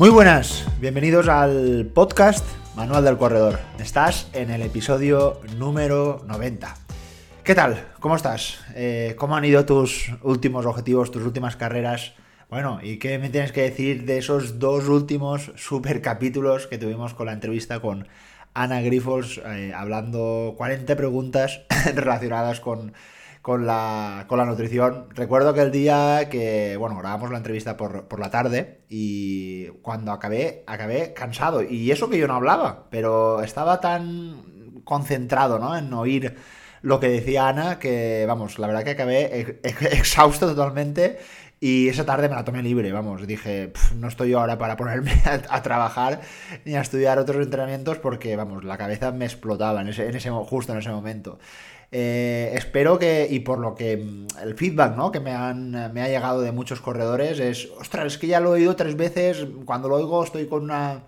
Muy buenas, bienvenidos al podcast Manual del Corredor. Estás en el episodio número 90. ¿Qué tal? ¿Cómo estás? Eh, ¿Cómo han ido tus últimos objetivos, tus últimas carreras? Bueno, ¿y qué me tienes que decir de esos dos últimos super capítulos que tuvimos con la entrevista con Ana Grifols, eh, hablando 40 preguntas relacionadas con con la, con la nutrición. Recuerdo que el día que, bueno, grabamos la entrevista por, por, la tarde y cuando acabé, acabé cansado. Y eso que yo no hablaba, pero estaba tan concentrado, ¿no? En oír lo que decía Ana que, vamos, la verdad que acabé exhausto totalmente. Y esa tarde me la tomé libre, vamos, dije, no estoy yo ahora para ponerme a, trabajar ni a estudiar otros entrenamientos porque, vamos, la cabeza me explotaba en ese, en ese, justo en ese momento. Eh, espero que, y por lo que mm, el feedback ¿no? que me, han, me ha llegado de muchos corredores es, ostras, es que ya lo he oído tres veces, cuando lo oigo estoy con una,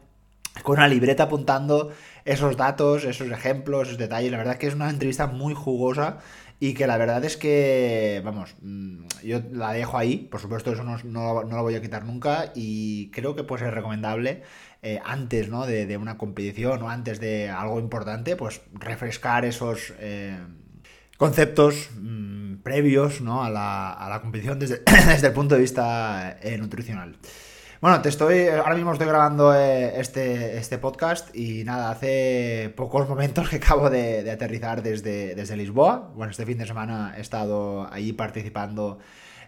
con una libreta apuntando esos datos, esos ejemplos, esos detalles. La verdad que es una entrevista muy jugosa y que la verdad es que, vamos, mm, yo la dejo ahí, por supuesto eso no, no, lo voy a quitar nunca y creo que puede ser recomendable eh, antes ¿no? de, una competición o antes de algo importante, pues refrescar esos... Eh, conceptos mm, previos ¿no? a, la, a, la, competición desde, desde, el punto de vista eh, nutricional. Bueno, te estoy. Ahora mismo estoy grabando eh, este, este podcast y nada, hace pocos momentos que acabo de, de, aterrizar desde, desde Lisboa. Bueno, este fin de semana he estado allí participando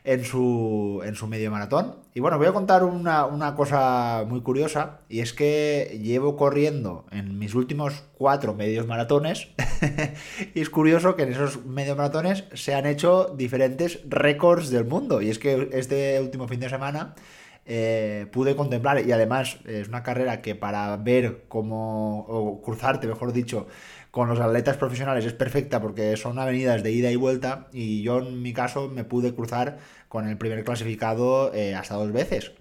en su, en su medio maratón. Y bueno, voy a contar una, una, cosa muy curiosa, y es que llevo corriendo en mis últimos cuatro medios maratones, y es curioso que en esos medios maratones se han hecho diferentes récords del mundo. Y es que este último fin de semana... Eh, pude contemplar y además es una carrera que para ver cómo, o cruzarte, mejor dicho, con los atletas profesionales es perfecta porque son avenidas de ida y vuelta y yo en mi caso me pude cruzar con el primer clasificado eh, hasta dos veces.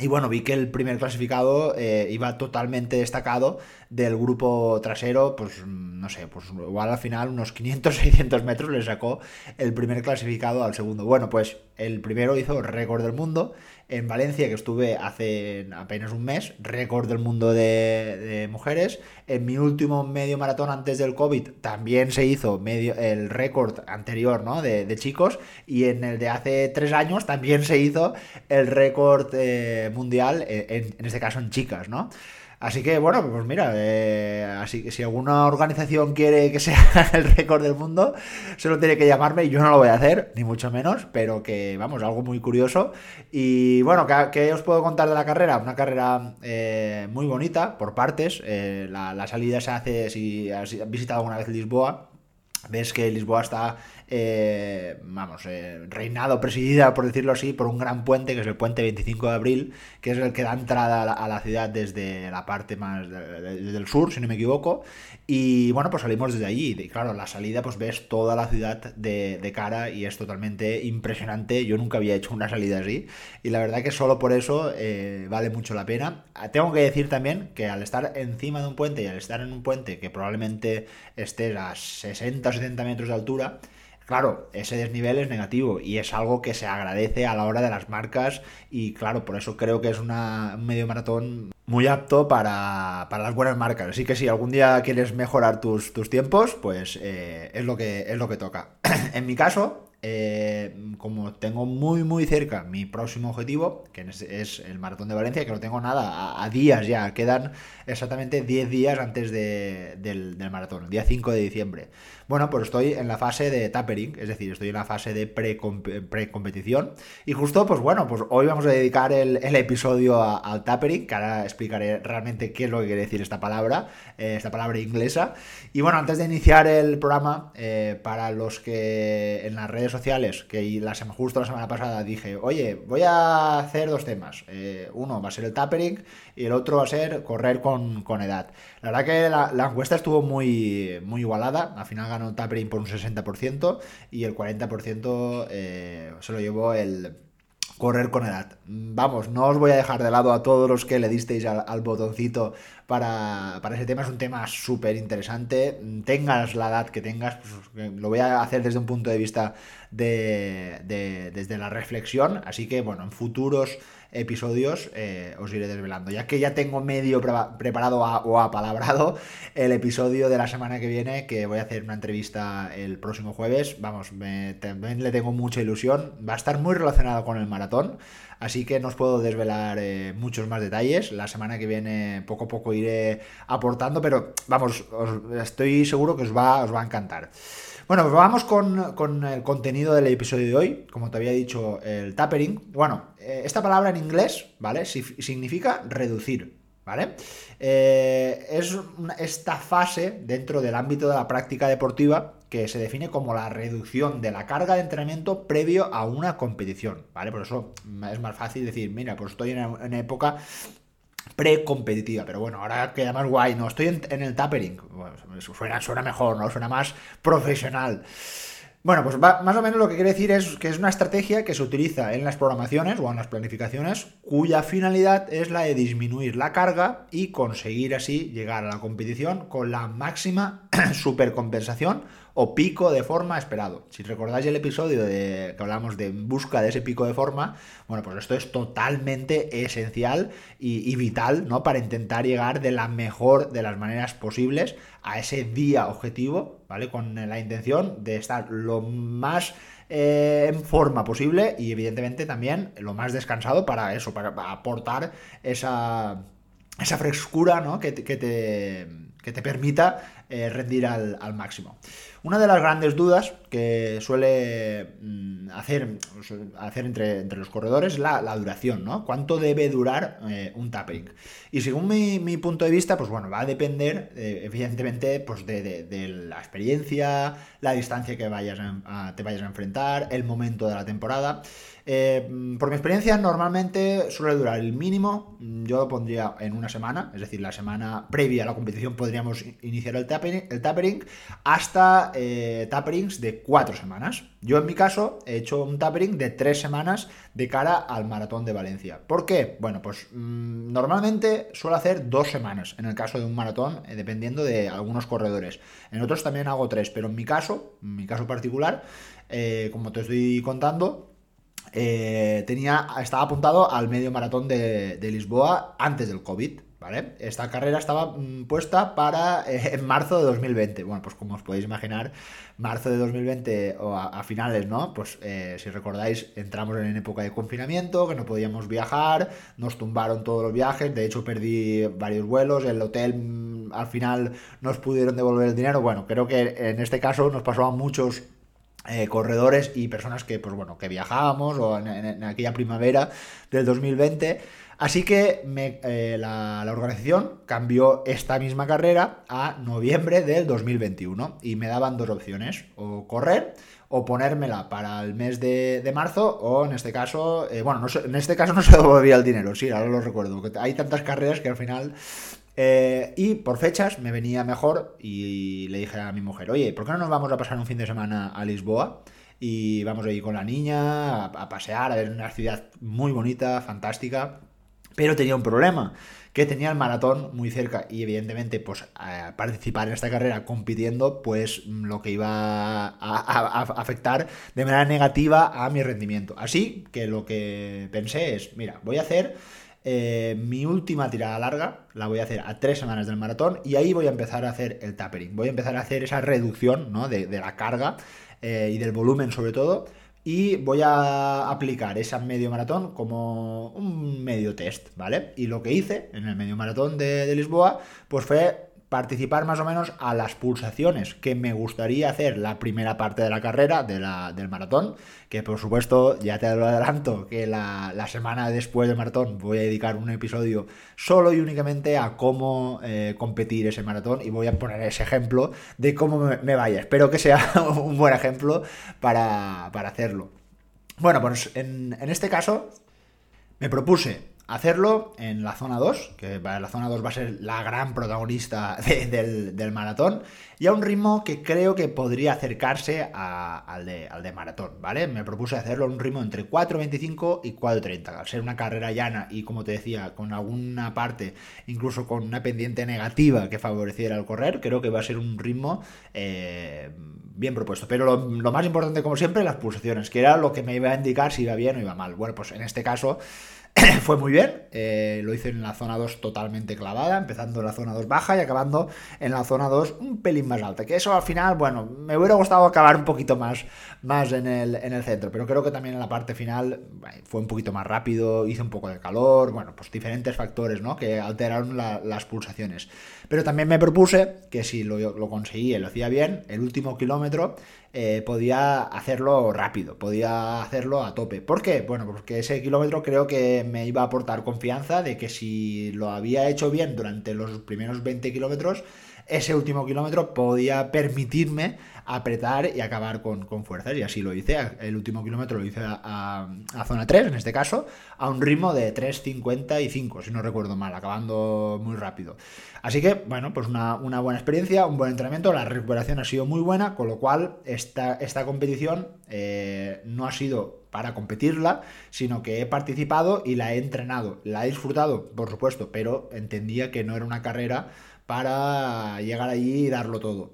Y bueno, vi que el primer clasificado eh, iba totalmente destacado del grupo trasero, pues no sé, pues igual al final unos 500-600 metros le sacó el primer clasificado al segundo. Bueno, pues el primero hizo récord del mundo en Valencia, que estuve hace apenas un mes, récord del mundo de, mujeres. En mi último medio maratón antes del COVID también se hizo medio, el récord anterior ¿no? de, chicos. Y en el de hace tres años también se hizo el récord eh, mundial, eh, en, en, este caso en chicas, ¿no? Así que bueno, pues mira, eh, así que si alguna organización quiere que sea el récord del mundo, solo tiene que llamarme y yo no lo voy a hacer, ni mucho menos, pero que vamos, algo muy curioso. Y bueno, ¿qué, os puedo contar de la carrera? Una carrera eh, muy bonita, por partes. Eh, la, salida se hace, si has visitado alguna vez Lisboa, ves que Lisboa está eh, vamos, eh, reinado, presidida, por decirlo así, por un gran puente, que es el puente 25 de abril, que es el que da entrada a la, ciudad desde la parte más del sur, si no me equivoco. Y bueno, pues salimos desde allí. Y claro, la salida, pues ves toda la ciudad de, cara y es totalmente impresionante. Yo nunca había hecho una salida así. Y la verdad que solo por eso eh, vale mucho la pena. Tengo que decir también que al estar encima de un puente y al estar en un puente que probablemente esté a 60 o 70 metros de altura, Claro, ese desnivel es negativo y es algo que se agradece a la hora de las marcas y claro, por eso creo que es una, un medio maratón muy apto para, las buenas marcas. Así que si algún día quieres mejorar tus, tus tiempos, pues eh, es, lo que, es lo que toca. en mi caso, eh, como tengo muy muy cerca mi próximo objetivo, que es, el Maratón de Valencia, que lo tengo nada, a, días ya, quedan exactamente 10 días antes del, del, maratón, día 5 de diciembre. Bueno, pues estoy en la fase de tapering, es decir, estoy en la fase de pre-competición. y justo, pues bueno, pues hoy vamos a dedicar el, episodio al tapering, que ahora explicaré realmente qué es lo que quiere decir esta palabra, eh, esta palabra inglesa. Y bueno, antes de iniciar el programa, eh, para los que en las redes sociales, que la, justo la semana pasada dije, oye, voy a hacer dos temas. Eh, uno va a ser el tapering y el otro va a ser correr con, edad. La verdad que la, encuesta estuvo muy, muy igualada. Al final ganó tapering por un 60% y el 40% eh, se lo llevó el correr con edad. Vamos, no os voy a dejar de lado a todos los que le disteis al, botoncito para, para, ese tema. Es un tema súper interesante. Tengas la edad que tengas, pues, lo voy a hacer desde un punto de vista desde la reflexión. Así que, bueno, en futuros episodios eh, os iré desvelando. Ya que ya tengo medio preparado o apalabrado el episodio de la semana que viene, que voy a hacer una entrevista el próximo jueves. Vamos, también le tengo mucha ilusión. Va a estar muy relacionado con el maratón. Así que no os puedo desvelar eh, muchos más detalles. La semana que viene poco a poco iré aportando, pero vamos, estoy seguro que os va, os va a encantar. Bueno, pues vamos con, el contenido del episodio de hoy. Como te había dicho, el tapering. Bueno, eh, esta palabra en inglés, ¿vale? significa reducir, ¿vale? Eh, es esta fase dentro del ámbito de la práctica deportiva que se define como la reducción de la carga de entrenamiento previo a una competición, ¿vale? Por eso es más fácil decir, mira, pues estoy en una época pre-competitiva. Pero bueno, ahora queda más guay. No, estoy en, el tapering. suena, suena mejor, ¿no? Suena más profesional. Bueno, pues más o menos lo que quiere decir es que es una estrategia que se utiliza en las programaciones o en las planificaciones cuya finalidad es la de disminuir la carga y conseguir así llegar a la competición con la máxima supercompensación o pico de forma esperado. Si recordáis el episodio de, que hablamos de busca de ese pico de forma, bueno, pues esto es totalmente esencial y, vital, ¿no? Para intentar llegar de la mejor de las maneras posibles a ese día objetivo, ¿vale? Con la intención de estar lo más eh, en forma posible y evidentemente también lo más descansado para eso, para, aportar esa, esa frescura, ¿no? Que, que, te, que te permita eh, rendir al máximo. Una de las grandes dudas que suele mm, hacer, hacer entre, entre los corredores es la, duración, ¿no? ¿Cuánto debe durar eh, un tapering? Y según mi, punto de vista, pues bueno, va a depender, eh, evidentemente, pues de, la experiencia, la distancia que vayas te vayas a enfrentar, el momento de la temporada. Eh, por mi experiencia, normalmente suele durar el mínimo, yo lo pondría en una semana, es decir, la semana previa a la competición podríamos iniciar el tapering, el tapering hasta eh, taperings de cuatro semanas. Yo en mi caso he hecho un tapering de tres semanas de cara al maratón de Valencia. ¿Por qué? Bueno, pues mm, normalmente suelo hacer dos semanas en el caso de un maratón, eh, dependiendo de algunos corredores. En otros también hago tres, pero en mi caso, en mi caso particular, como te estoy contando, eh, tenía, estaba apuntado al medio maratón de, Lisboa antes del COVID. ¿Vale? Esta carrera estaba mm, puesta para eh, en marzo de 2020. Bueno, pues como os podéis imaginar, marzo de 2020 o a, finales, ¿no? Pues eh, si recordáis, entramos en época de confinamiento, que no podíamos viajar, nos tumbaron todos los viajes, de hecho perdí varios vuelos, el hotel mm, al final nos pudieron devolver el dinero. Bueno, creo que en este caso nos pasó a muchos eh, corredores y personas que, pues bueno, que viajábamos o en, aquella primavera del 2020. Así que eh, la, organización cambió esta misma carrera a noviembre del 2021 y me daban dos opciones, o correr o ponérmela para el mes de, marzo o en este caso, eh, bueno, en este caso no se devolvía el dinero, sí, ahora lo recuerdo, hay tantas carreras que al final eh, y por fechas me venía mejor y le dije a mi mujer, oye, ¿por qué no nos vamos a pasar un fin de semana a Lisboa? Y vamos a ir con la niña a, pasear, a ver una ciudad muy bonita, fantástica. Pero tenía un problema, que tenía el maratón muy cerca y evidentemente pues participar en esta carrera compitiendo pues lo que iba a, afectar de manera negativa a mi rendimiento. Así que lo que pensé es, mira, voy a hacer eh, mi última tirada larga la voy a hacer a tres semanas del maratón y ahí voy a empezar a hacer el tapering. Voy a empezar a hacer esa reducción de, la carga eh, y del volumen sobre todo. Y voy a aplicar esa medio maratón como un medio test, ¿vale? Y lo que hice en el medio maratón de, de Lisboa, pues fue participar más o menos a las pulsaciones que me gustaría hacer la primera parte de la carrera, de la, del maratón, que por supuesto ya te lo adelanto que la, semana después del maratón voy a dedicar un episodio solo y únicamente a cómo eh, competir ese maratón y voy a poner ese ejemplo de cómo me, vaya. Espero que sea un buen ejemplo para, hacerlo. Bueno, pues en, en este caso me propuse hacerlo en la zona 2, que la zona 2 va a ser la gran protagonista del, maratón, y a un ritmo que creo que podría acercarse al, de, al, de, maratón, ¿vale? Me propuse hacerlo a un ritmo entre 4.25 y 4.30, al ser una carrera llana y como te decía, con alguna parte, incluso con una pendiente negativa que favoreciera el correr, creo que va a ser un ritmo eh, bien propuesto. Pero lo, lo más importante, como siempre, las pulsaciones, que era lo que me iba a indicar si iba bien o iba mal. Bueno, pues en este caso fue muy bien, eh, lo hice en la zona 2 totalmente clavada, empezando en la zona 2 baja y acabando en la zona 2 un pelín más alta, que eso al final, bueno, me hubiera gustado acabar un poquito más, más en, el, en el centro, pero creo que también en la parte final fue un poquito más rápido, hice un poco de calor, bueno, pues diferentes factores, ¿no? Que alteraron las pulsaciones. Pero también me propuse que si lo, conseguía y lo hacía bien, el último kilómetro eh, podía hacerlo rápido, podía hacerlo a tope. ¿Por qué? Bueno, porque ese kilómetro creo que me iba a aportar confianza de que si lo había hecho bien durante los primeros 20 kilómetros, ese último kilómetro podía permitirme apretar y acabar con, fuerzas. Y así lo hice. El último kilómetro lo hice a, zona 3, en este caso, a un ritmo de 3.55, si no recuerdo mal, acabando muy rápido. Así que, bueno, pues una, buena experiencia, un buen entrenamiento. La recuperación ha sido muy buena, con lo cual esta, esta competición eh, no ha sido para competirla, sino que he participado y la he entrenado. La he disfrutado, por supuesto, pero entendía que no era una carrera para llegar allí y darlo todo.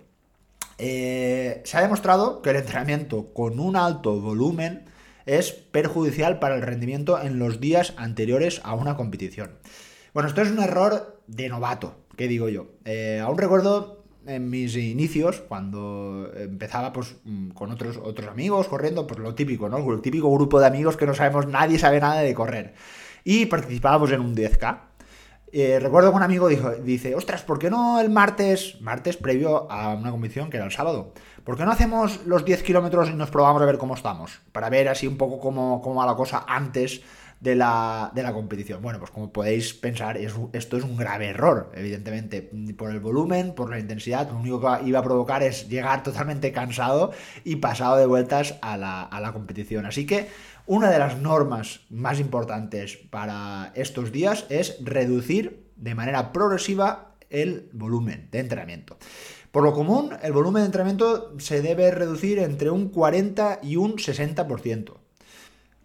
Eh, se ha demostrado que el entrenamiento con un alto volumen es perjudicial para el rendimiento en los días anteriores a una competición. Bueno, esto es un error de novato, ¿qué digo yo? Eh, aún recuerdo en mis inicios, cuando empezaba pues, mm, con otros, otros amigos corriendo, pues lo típico, ¿no? El típico grupo de amigos que no sabemos, nadie sabe nada de correr. Y participábamos en un 10K. Eh, recuerdo que un amigo dice, ostras, ¿por qué no el martes, martes previo a una competición que era el sábado? ¿Por qué no hacemos los 10 kilómetros y nos probamos a ver cómo estamos? Para ver así un poco cómo, cómo va la cosa antes de la, de la, competición. Bueno, pues como podéis pensar, esto es un grave error, evidentemente, por el volumen, por la intensidad, lo único que iba a provocar es llegar totalmente cansado y pasado de vueltas a la, a la competición. Así que una de las normas más importantes para estos días es reducir de manera progresiva el volumen de entrenamiento. Por lo común, el volumen de entrenamiento se debe reducir entre un 40 y un 60%.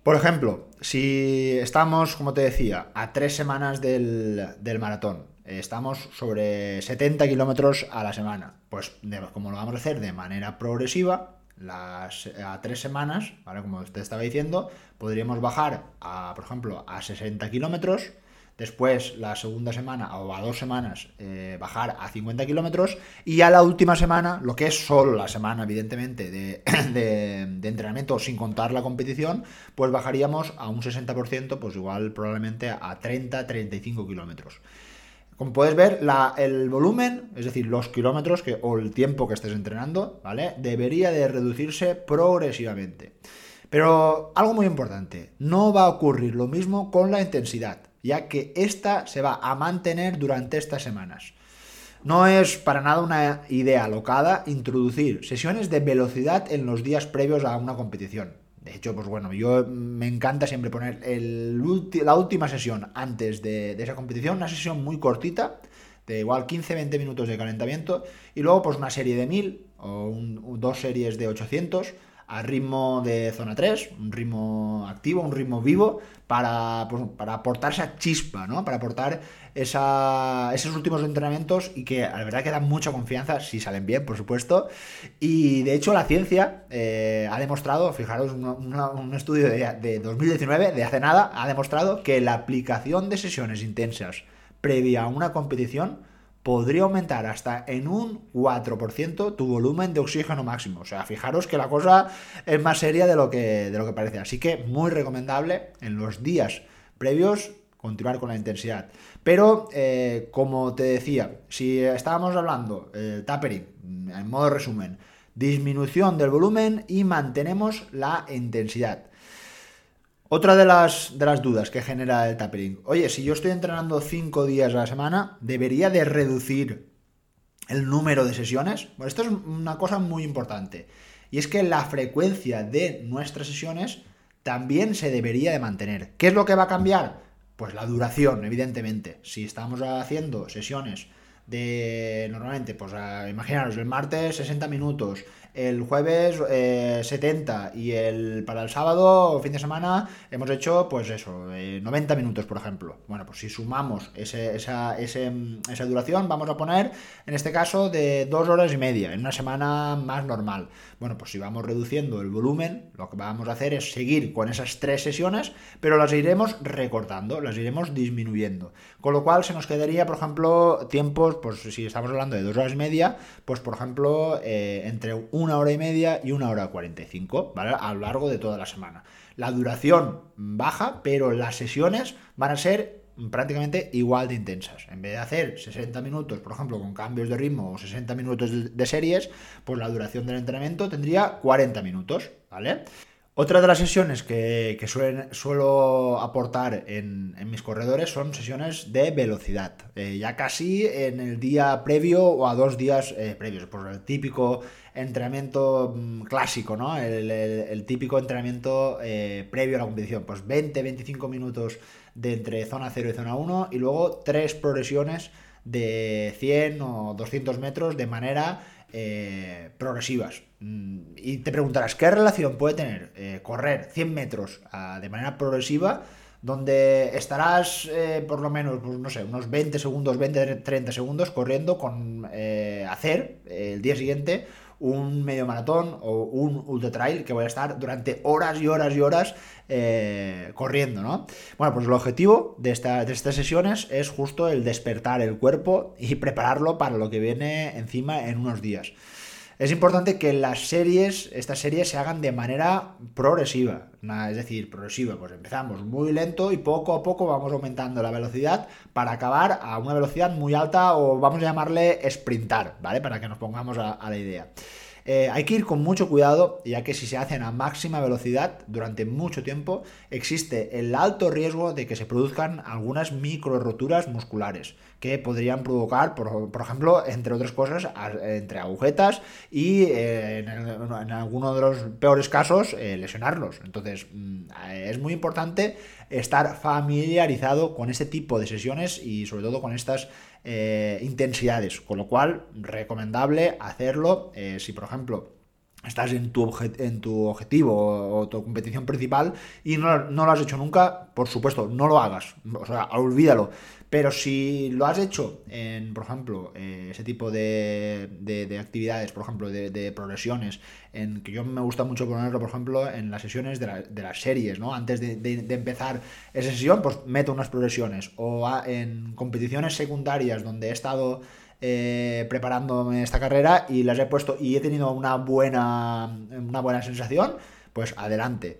Por ejemplo, si estamos, como te decía, a tres semanas del, maratón, estamos sobre 70 kilómetros a la semana, pues como lo vamos a hacer de manera progresiva, las, a tres semanas, ¿vale? Como te estaba diciendo, podríamos bajar a, por ejemplo, a 60 kilómetros. Después, la segunda semana o a dos semanas, eh, bajar a 50 kilómetros. Y a la última semana, lo que es solo la semana, evidentemente, de, de, de entrenamiento sin contar la competición, pues bajaríamos a un 60%, pues igual probablemente a 30-35 kilómetros. Como puedes ver, el volumen, es decir, los kilómetros que, o el tiempo que estés entrenando, ¿vale? Debería de reducirse progresivamente. Pero algo muy importante, no va a ocurrir lo mismo con la intensidad, ya que esta se va a mantener durante estas semanas. No es para nada una idea alocada introducir sesiones de velocidad en los días previos a una competición. De hecho, pues bueno, yo me encanta siempre poner la última sesión antes de, esa competición, una sesión muy cortita, de igual 15-20 minutos de calentamiento, y luego pues una serie de 1000 o dos series de 800 a ritmo de zona 3, un ritmo activo, un ritmo vivo, para, pues, para aportar esa chispa, ¿no? Para aportar esos últimos entrenamientos y que la verdad que dan mucha confianza, si salen bien, por supuesto. Y de hecho la ciencia eh, ha demostrado, fijaros, un estudio de, de 2019, de hace nada, ha demostrado que la aplicación de sesiones intensas previa a una competición podría aumentar hasta en un 4% tu volumen de oxígeno máximo. O sea, fijaros que la cosa es más seria de lo que, de lo que parece. Así que muy recomendable en los días previos continuar con la intensidad. Pero, eh, como te decía, si estábamos hablando, eh, tapering, en modo resumen, disminución del volumen y mantenemos la intensidad. Otra de las, dudas que genera el tapering. Oye, si yo estoy entrenando 5 días a la semana, ¿debería de reducir el número de sesiones? Bueno, esto es una cosa muy importante. Y es que la frecuencia de nuestras sesiones también se debería de mantener. ¿Qué es lo que va a cambiar? Pues la duración, evidentemente. Si estamos haciendo sesiones de normalmente, pues imaginaros, el martes 60 minutos, el jueves 70 eh, y el para el sábado, fin de semana, hemos hecho pues eso, 90 eh, minutos, por ejemplo. Bueno, pues si sumamos ese, esa, esa duración, vamos a poner, en este caso, de dos horas y media, en una semana más normal. Bueno, pues si vamos reduciendo el volumen, lo que vamos a hacer es seguir con esas tres sesiones, pero las iremos recortando, las iremos disminuyendo. Con lo cual se nos quedaría, por ejemplo, tiempos, pues si estamos hablando de dos horas y media, pues por ejemplo, eh, entre un una hora y media y una hora 45, ¿vale? A lo largo de toda la semana. La duración baja, pero las sesiones van a ser prácticamente igual de intensas. En vez de hacer 60 minutos, por ejemplo, con cambios de ritmo o 60 minutos de series, pues la duración del entrenamiento tendría 40 minutos, ¿vale? Otra de las sesiones que, suelo aportar en, mis corredores son sesiones de velocidad, eh, ya casi en el día previo o a dos días eh, previos, por el típico entrenamiento mm, clásico, ¿no? El, típico entrenamiento eh, previo a la competición, pues 20-25 minutos de entre zona 0 y zona 1 y luego tres progresiones de 100 o 200 metros de manera eh, progresivas. Mm, y te preguntarás, ¿qué relación puede tener eh, correr 100 metros ah, de manera progresiva? donde estarás eh, por lo menos, pues, no sé, unos 20 segundos, 20, 30 segundos corriendo con hacer el día siguiente un medio maratón o un ultra trail que voy a estar durante horas y horas y horas corriendo, ¿no? Bueno, pues el objetivo de, de estas sesiones es justo el despertar el cuerpo y prepararlo para lo que viene encima en unos días. Es importante que las series, estas series se hagan de manera progresiva, es decir, progresiva, pues empezamos muy lento y poco a poco vamos aumentando la velocidad para acabar a una velocidad muy alta o vamos a llamarle sprintar, ¿vale? Para que nos pongamos a la idea. Eh, hay que ir con mucho cuidado, ya que si se hacen a máxima velocidad durante mucho tiempo, existe el alto riesgo de que se produzcan algunas micro roturas musculares, que podrían provocar, por, ejemplo, entre otras cosas, entre agujetas y eh, en, alguno de los peores casos, eh, lesionarlos. Entonces, mm, es muy importante estar familiarizado con este tipo de sesiones y sobre todo con estas eh, intensidades, con lo cual recomendable hacerlo eh, si por ejemplo estás en tu, en tu objetivo o, tu competición principal y no, no, lo has hecho nunca, por supuesto, no lo hagas, o sea, olvídalo. Pero si lo has hecho en, por ejemplo, eh, ese tipo de, de, actividades, por ejemplo, de, progresiones, en que yo me gusta mucho ponerlo, por ejemplo, en las sesiones de, las series, ¿no? Antes de, empezar esa sesión, pues meto unas progresiones. O en competiciones secundarias donde he estado eh, preparándome esta carrera y las he puesto y he tenido una buena, una buena sensación, pues adelante.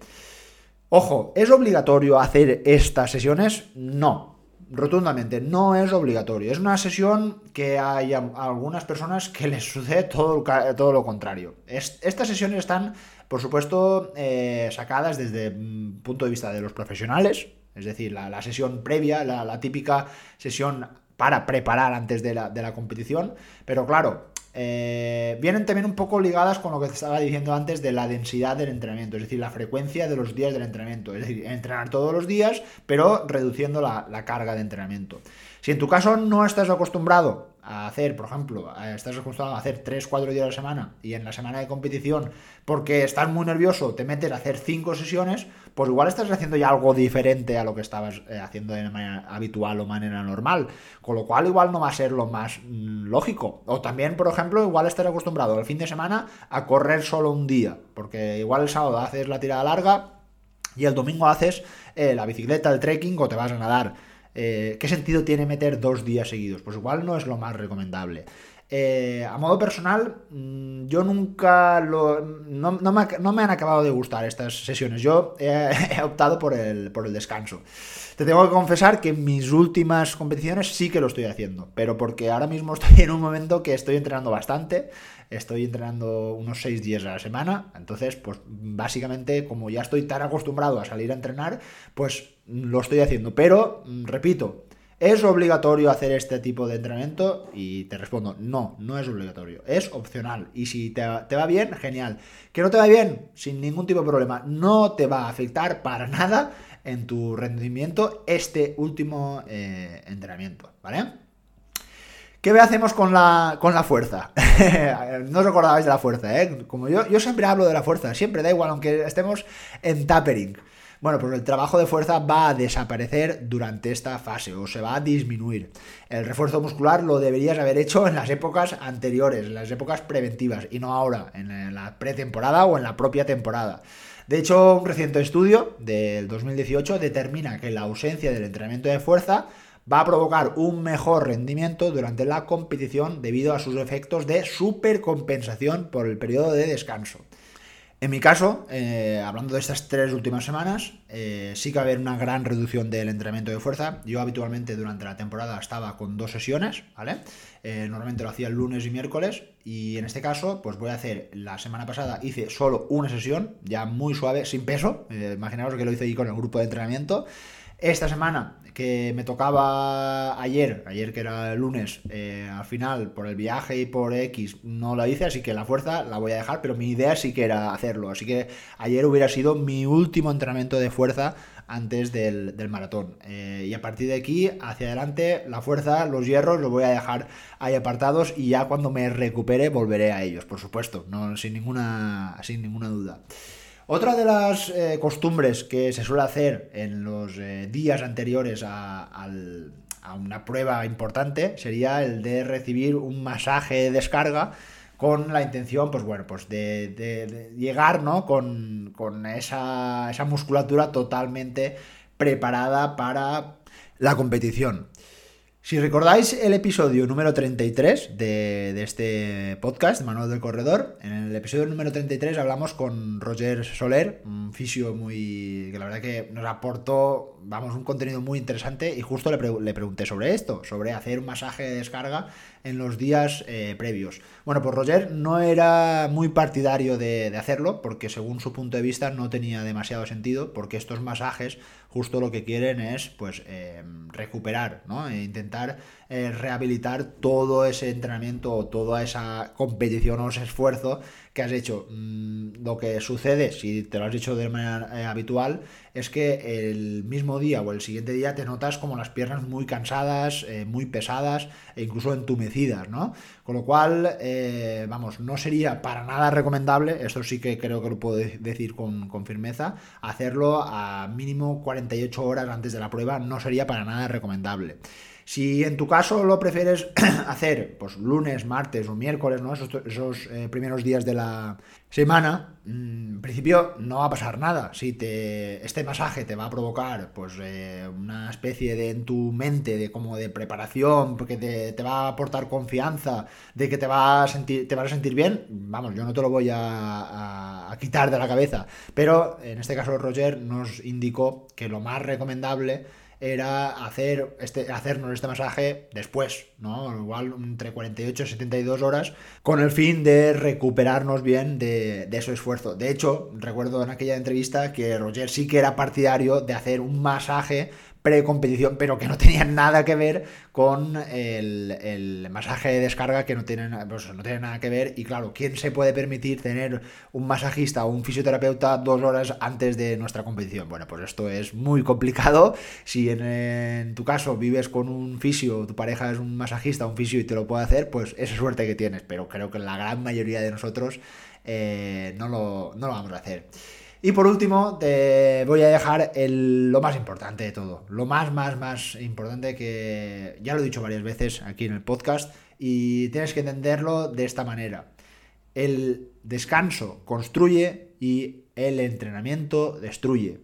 Ojo, ¿es obligatorio hacer estas sesiones? No, rotundamente, no es obligatorio. Es una sesión que hay algunas personas que les sucede todo, todo lo contrario. estas sesiones están, por supuesto, eh, sacadas desde el punto de vista de los profesionales, es decir, la, sesión previa, la, típica sesión para preparar antes de la, de la competición. Pero claro, eh, vienen también un poco ligadas con lo que te estaba diciendo antes de la densidad del entrenamiento, es decir, la frecuencia de los días del entrenamiento. Es decir, entrenar todos los días, pero reduciendo la, la carga de entrenamiento. Si en tu caso no estás acostumbrado a hacer, por ejemplo, estás acostumbrado a hacer 3-4 días a la semana y en la semana de competición, porque estás muy nervioso, te metes a hacer 5 sesiones, pues igual estás haciendo ya algo diferente a lo que estabas eh, haciendo de manera habitual o manera normal, con lo cual igual no va a ser lo más mm, lógico. O también, por ejemplo, igual estás acostumbrado el fin de semana a correr solo un día, porque igual el sábado haces la tirada larga y el domingo haces eh, la bicicleta, el trekking o te vas a nadar. Eh, ¿Qué sentido tiene meter dos días seguidos? Pues igual no es lo más recomendable. Eh, a modo personal, mm, yo nunca lo. No, me, han acabado de gustar estas sesiones. Yo he, optado por el, por el descanso. Te tengo que confesar que en mis últimas competiciones sí que lo estoy haciendo, pero porque ahora mismo estoy en un momento que estoy entrenando bastante. Estoy entrenando unos seis días a la semana. Entonces, pues básicamente, como ya estoy tan acostumbrado a salir a entrenar, pues lo estoy haciendo. Pero, mm, repito, ¿es obligatorio hacer este tipo de entrenamiento? Y te respondo, no, no es obligatorio, es opcional. Y si te, va bien, genial. Que no te va bien, sin ningún tipo de problema, no te va a afectar para nada en tu rendimiento este último eh, entrenamiento, ¿vale? ¿Qué hacemos con la, con la fuerza? no os acordabais de la fuerza, ¿eh? Como yo, yo siempre hablo de la fuerza, siempre da igual, aunque estemos en tapering. Bueno, pues el trabajo de fuerza va a desaparecer durante esta fase o se va a disminuir. El refuerzo muscular lo deberías haber hecho en las épocas anteriores, en las épocas preventivas y no ahora, en la pretemporada o en la propia temporada. De hecho, un reciente estudio del 2018 determina que la ausencia del entrenamiento de fuerza va a provocar un mejor rendimiento durante la competición debido a sus efectos de supercompensación por el periodo de descanso. En mi caso, eh, hablando de estas tres últimas semanas, eh, sí que va a haber una gran reducción del entrenamiento de fuerza. Yo habitualmente durante la temporada estaba con dos sesiones, ¿vale? Eh, normalmente lo hacía el lunes y miércoles y en este caso, pues voy a hacer, la semana pasada hice solo una sesión, ya muy suave, sin peso. imaginaos que lo hice ahí con el grupo de entrenamiento. Esta semana que me tocaba ayer, ayer que era el lunes, eh, al final por el viaje y por X no la hice, así que la fuerza la voy a dejar, pero mi idea sí que era hacerlo. Así que ayer hubiera sido mi último entrenamiento de fuerza antes del, maratón. Eh, y a partir de aquí, hacia adelante, la fuerza, los hierros, los voy a dejar ahí apartados y ya cuando me recupere volveré a ellos, por supuesto, no, sin, ninguna, sin ninguna duda. Otra de las eh, costumbres que se suele hacer en los eh, días anteriores a, una prueba importante sería el de recibir un masaje de descarga con la intención, pues bueno, pues de, llegar, ¿no? Con, esa, esa musculatura totalmente preparada para la competición. Si recordáis el episodio número 33 de, este podcast, Manual del Corredor, en el episodio número 33 hablamos con Roger Soler, un fisio muy. que la verdad que nos aportó, vamos, un contenido muy interesante y justo le, le pregunté sobre esto, sobre hacer un masaje de descarga en los días eh, previos. Bueno, pues Roger no era muy partidario de, hacerlo porque según su punto de vista no tenía demasiado sentido porque estos masajes justo lo que quieren es pues eh, recuperar, ¿no? E intentar eh, rehabilitar todo ese entrenamiento o toda esa competición o ese esfuerzo que has hecho. Mm, lo que sucede, si te lo has hecho de manera eh, habitual, es que el mismo día o el siguiente día te notas como las piernas muy cansadas, eh, muy pesadas e incluso entumecidas, ¿no? Con lo cual, vamos, no sería para nada recomendable, esto sí que creo que lo puedo decir con firmeza, hacerlo a mínimo 48 horas antes de la prueba no sería para nada recomendable. Si en tu caso lo prefieres hacer pues lunes, martes o miércoles, ¿no? esos, eh, primeros días de la semana, mm, en principio no va a pasar nada. Si te, este masaje te va a provocar pues eh, una especie de en tu mente de como de preparación, porque te, va a aportar confianza, de que te va a sentir, te vas a sentir bien, vamos, yo no te lo voy a, a quitar de la cabeza. Pero en este caso Roger nos indicó que lo más recomendable era hacer este, hacernos este masaje después, ¿no? Igual entre 48 y 72 horas, con el fin de recuperarnos bien de, de ese esfuerzo. De hecho, recuerdo en aquella entrevista que Roger sí que era partidario de hacer un masaje pre-competición, pero que no tenían nada que ver con el, masaje de descarga, que no tienen, pues, no tiene nada que ver. Y claro, ¿quién se puede permitir tener un masajista o un fisioterapeuta dos horas antes de nuestra competición? Bueno, pues esto es muy complicado. Si en, tu caso vives con un fisio, tu pareja es un masajista, un fisio y te lo puede hacer, pues esa suerte que tienes. Pero creo que la gran mayoría de nosotros eh, no, lo, no lo vamos a hacer. Y por último, te voy a dejar lo más importante de todo. Lo más, más, más importante que ya lo he dicho varias veces aquí en el podcast y tienes que entenderlo de esta manera. El descanso construye y el entrenamiento destruye.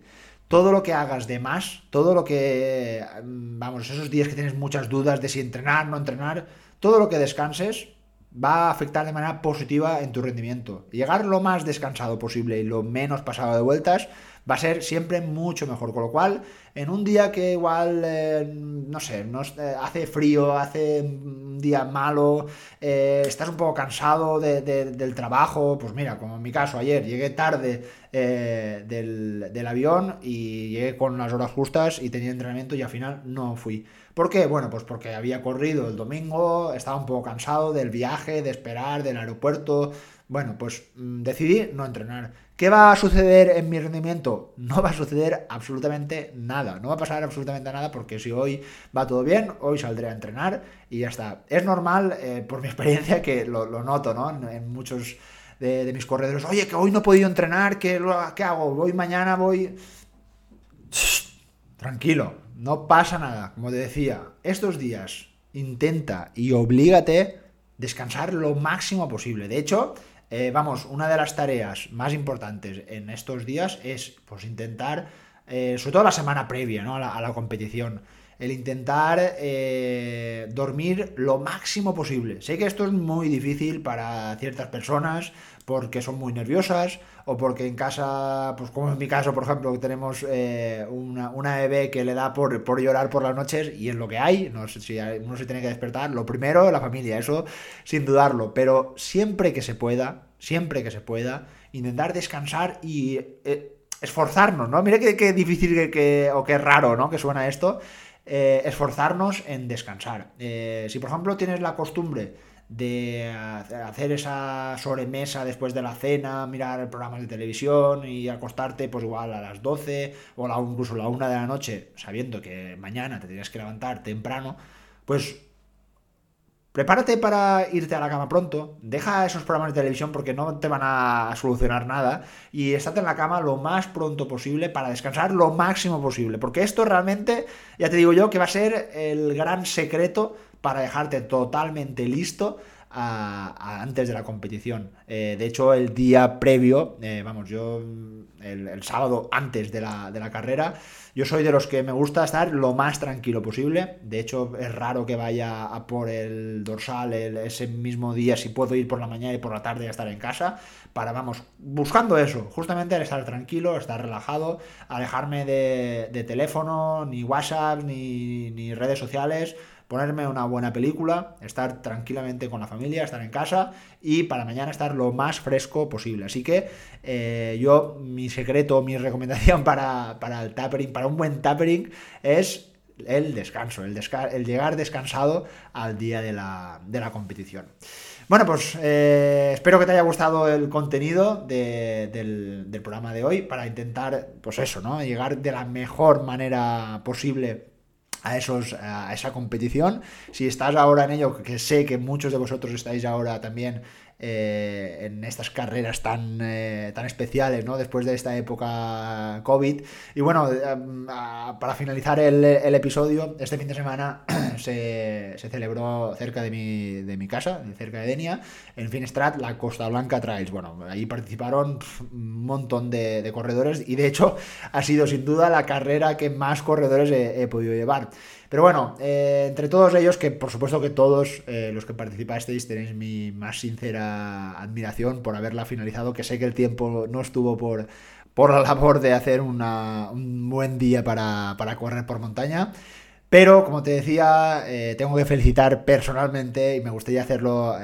Todo lo que hagas de más, todo lo que, vamos, esos días que tienes muchas dudas de si entrenar, no entrenar, todo lo que descanses va a afectar de manera positiva en tu rendimiento. Llegar lo más descansado posible y lo menos pasado de vueltas va a ser siempre mucho mejor. Con lo cual, en un día que igual, eh, no sé, eh, hace frío, hace un día malo, eh, estás un poco cansado del trabajo, pues mira, como en mi caso, ayer llegué tarde del avión y llegué con las horas justas y tenía entrenamiento y al final no fui. ¿Por qué? Bueno, pues porque había corrido el domingo, estaba un poco cansado del viaje, de esperar, del aeropuerto, Bueno, pues mm, decidí no entrenar. ¿Qué va a suceder en mi rendimiento? No va a suceder absolutamente nada. No va a pasar absolutamente nada porque si hoy va todo bien, hoy saldré a entrenar y ya está. Es normal, eh, por mi experiencia, que lo, noto, ¿no? En, muchos de, mis corredores. Oye, que hoy no he podido entrenar, ¿qué, ¿qué hago? Voy mañana, voy... tranquilo, no pasa nada. Como te decía, estos días intenta y oblígate descansar lo máximo posible. De hecho, eh, vamos, una de las tareas más importantes en estos días es pues intentar, eh, sobre todo la semana previa ¿no? a, la, competición, el intentar eh, dormir lo máximo posible. Sé que esto es muy difícil para ciertas personas porque son muy nerviosas o porque en casa, pues como en mi caso, por ejemplo, tenemos una, una, bebé que le da por, por, llorar por las noches y es lo que hay, no sé si uno se tiene que despertar, lo primero, la familia, eso sin dudarlo, pero siempre que se pueda, siempre que se pueda, intentar descansar y eh, esforzarnos, ¿no? Mire qué, difícil que, o qué raro, ¿no? Que suena esto. Eh, esforzarnos en descansar. Eh, si por ejemplo tienes la costumbre de hacer esa sobremesa después de la cena, mirar programas de televisión y acostarte pues igual a las 12 o incluso a la 1 de la noche, sabiendo que mañana te tienes que levantar temprano, pues Prepárate para irte a la cama pronto, deja esos programas de televisión porque no te van a solucionar nada y estate en la cama lo más pronto posible para descansar lo máximo posible, porque esto realmente, ya te digo yo, que va a ser el gran secreto para dejarte totalmente listo antes de la competición. Eh, de hecho, el día previo, eh, vamos, yo el, sábado antes de la, de la carrera, yo soy de los que me gusta estar lo más tranquilo posible. De hecho, es raro que vaya a por el dorsal ese mismo día, si puedo ir por la mañana y por la tarde a estar en casa. Para, vamos, buscando eso, justamente estar tranquilo, estar relajado, alejarme de, de teléfono, ni WhatsApp, ni, ni redes sociales ponerme una buena película, estar tranquilamente con la familia, estar en casa y para mañana estar lo más fresco posible. Así que eh, yo, mi secreto, mi recomendación para, el tapering, para un buen tapering, es el descanso, el, el llegar descansado al día de la, competición. Bueno, pues eh, espero que te haya gustado el contenido del, del, programa de hoy para intentar, pues eso, ¿no? Llegar de la mejor manera posible a, esos, a esa competición. Si estás ahora en ello, que sé que muchos de vosotros estáis ahora también eh, en estas carreras tan, eh, tan especiales, ¿no? Después de esta época COVID. Y bueno, eh, para finalizar el, episodio, este fin de semana se, celebró cerca de mi, de mi casa, cerca de Denia, en Finestrat, la Costa Blanca Trails. Bueno, ahí participaron un montón de, corredores y de hecho ha sido sin duda la carrera que más corredores he podido llevar. Pero bueno, eh, entre todos ellos, que por supuesto que todos eh, los que participasteis tenéis mi más sincera admiración por haberla finalizado, que sé que el tiempo no estuvo por, por la labor de hacer un buen día para, correr por montaña. Pero, como te decía, eh, tengo que felicitar personalmente, y me gustaría hacerlo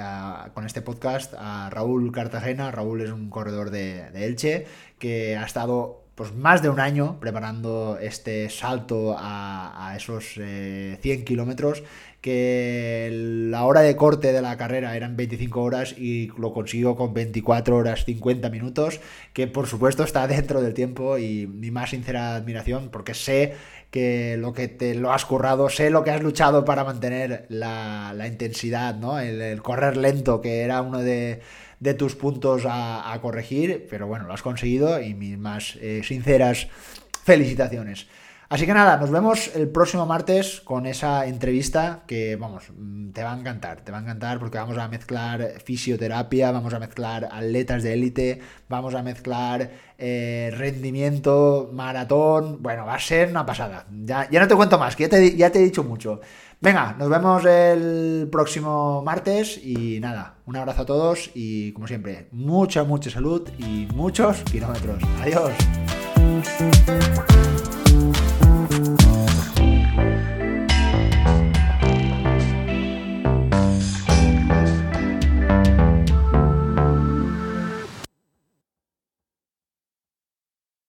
con este podcast, a Raúl Cartagena. Raúl es un corredor de Elche que ha estado pues más de un año preparando este salto a, esos 100 eh, kilómetros que la hora de corte de la carrera eran 25 horas y lo consiguió con 24 horas 50 minutos, que por supuesto está dentro del tiempo y mi más sincera admiración porque sé que lo que te lo has currado, sé lo que has luchado para mantener la, intensidad, ¿no? el correr lento, que era uno de de tus puntos a, corregir, pero bueno, lo has conseguido y mis más eh, sinceras felicitaciones. Así que nada, nos vemos el próximo martes con esa entrevista que, vamos, mm, te va a encantar, te va a encantar porque vamos a mezclar fisioterapia, vamos a mezclar atletas de élite, vamos a mezclar eh, rendimiento, maratón, bueno, va a ser una pasada. Ya, ya no te cuento más, que ya te, ya te he dicho mucho. Venga, nos vemos el próximo martes y nada, un abrazo a todos y como siempre, mucha, mucha salud y muchos kilómetros. Adiós.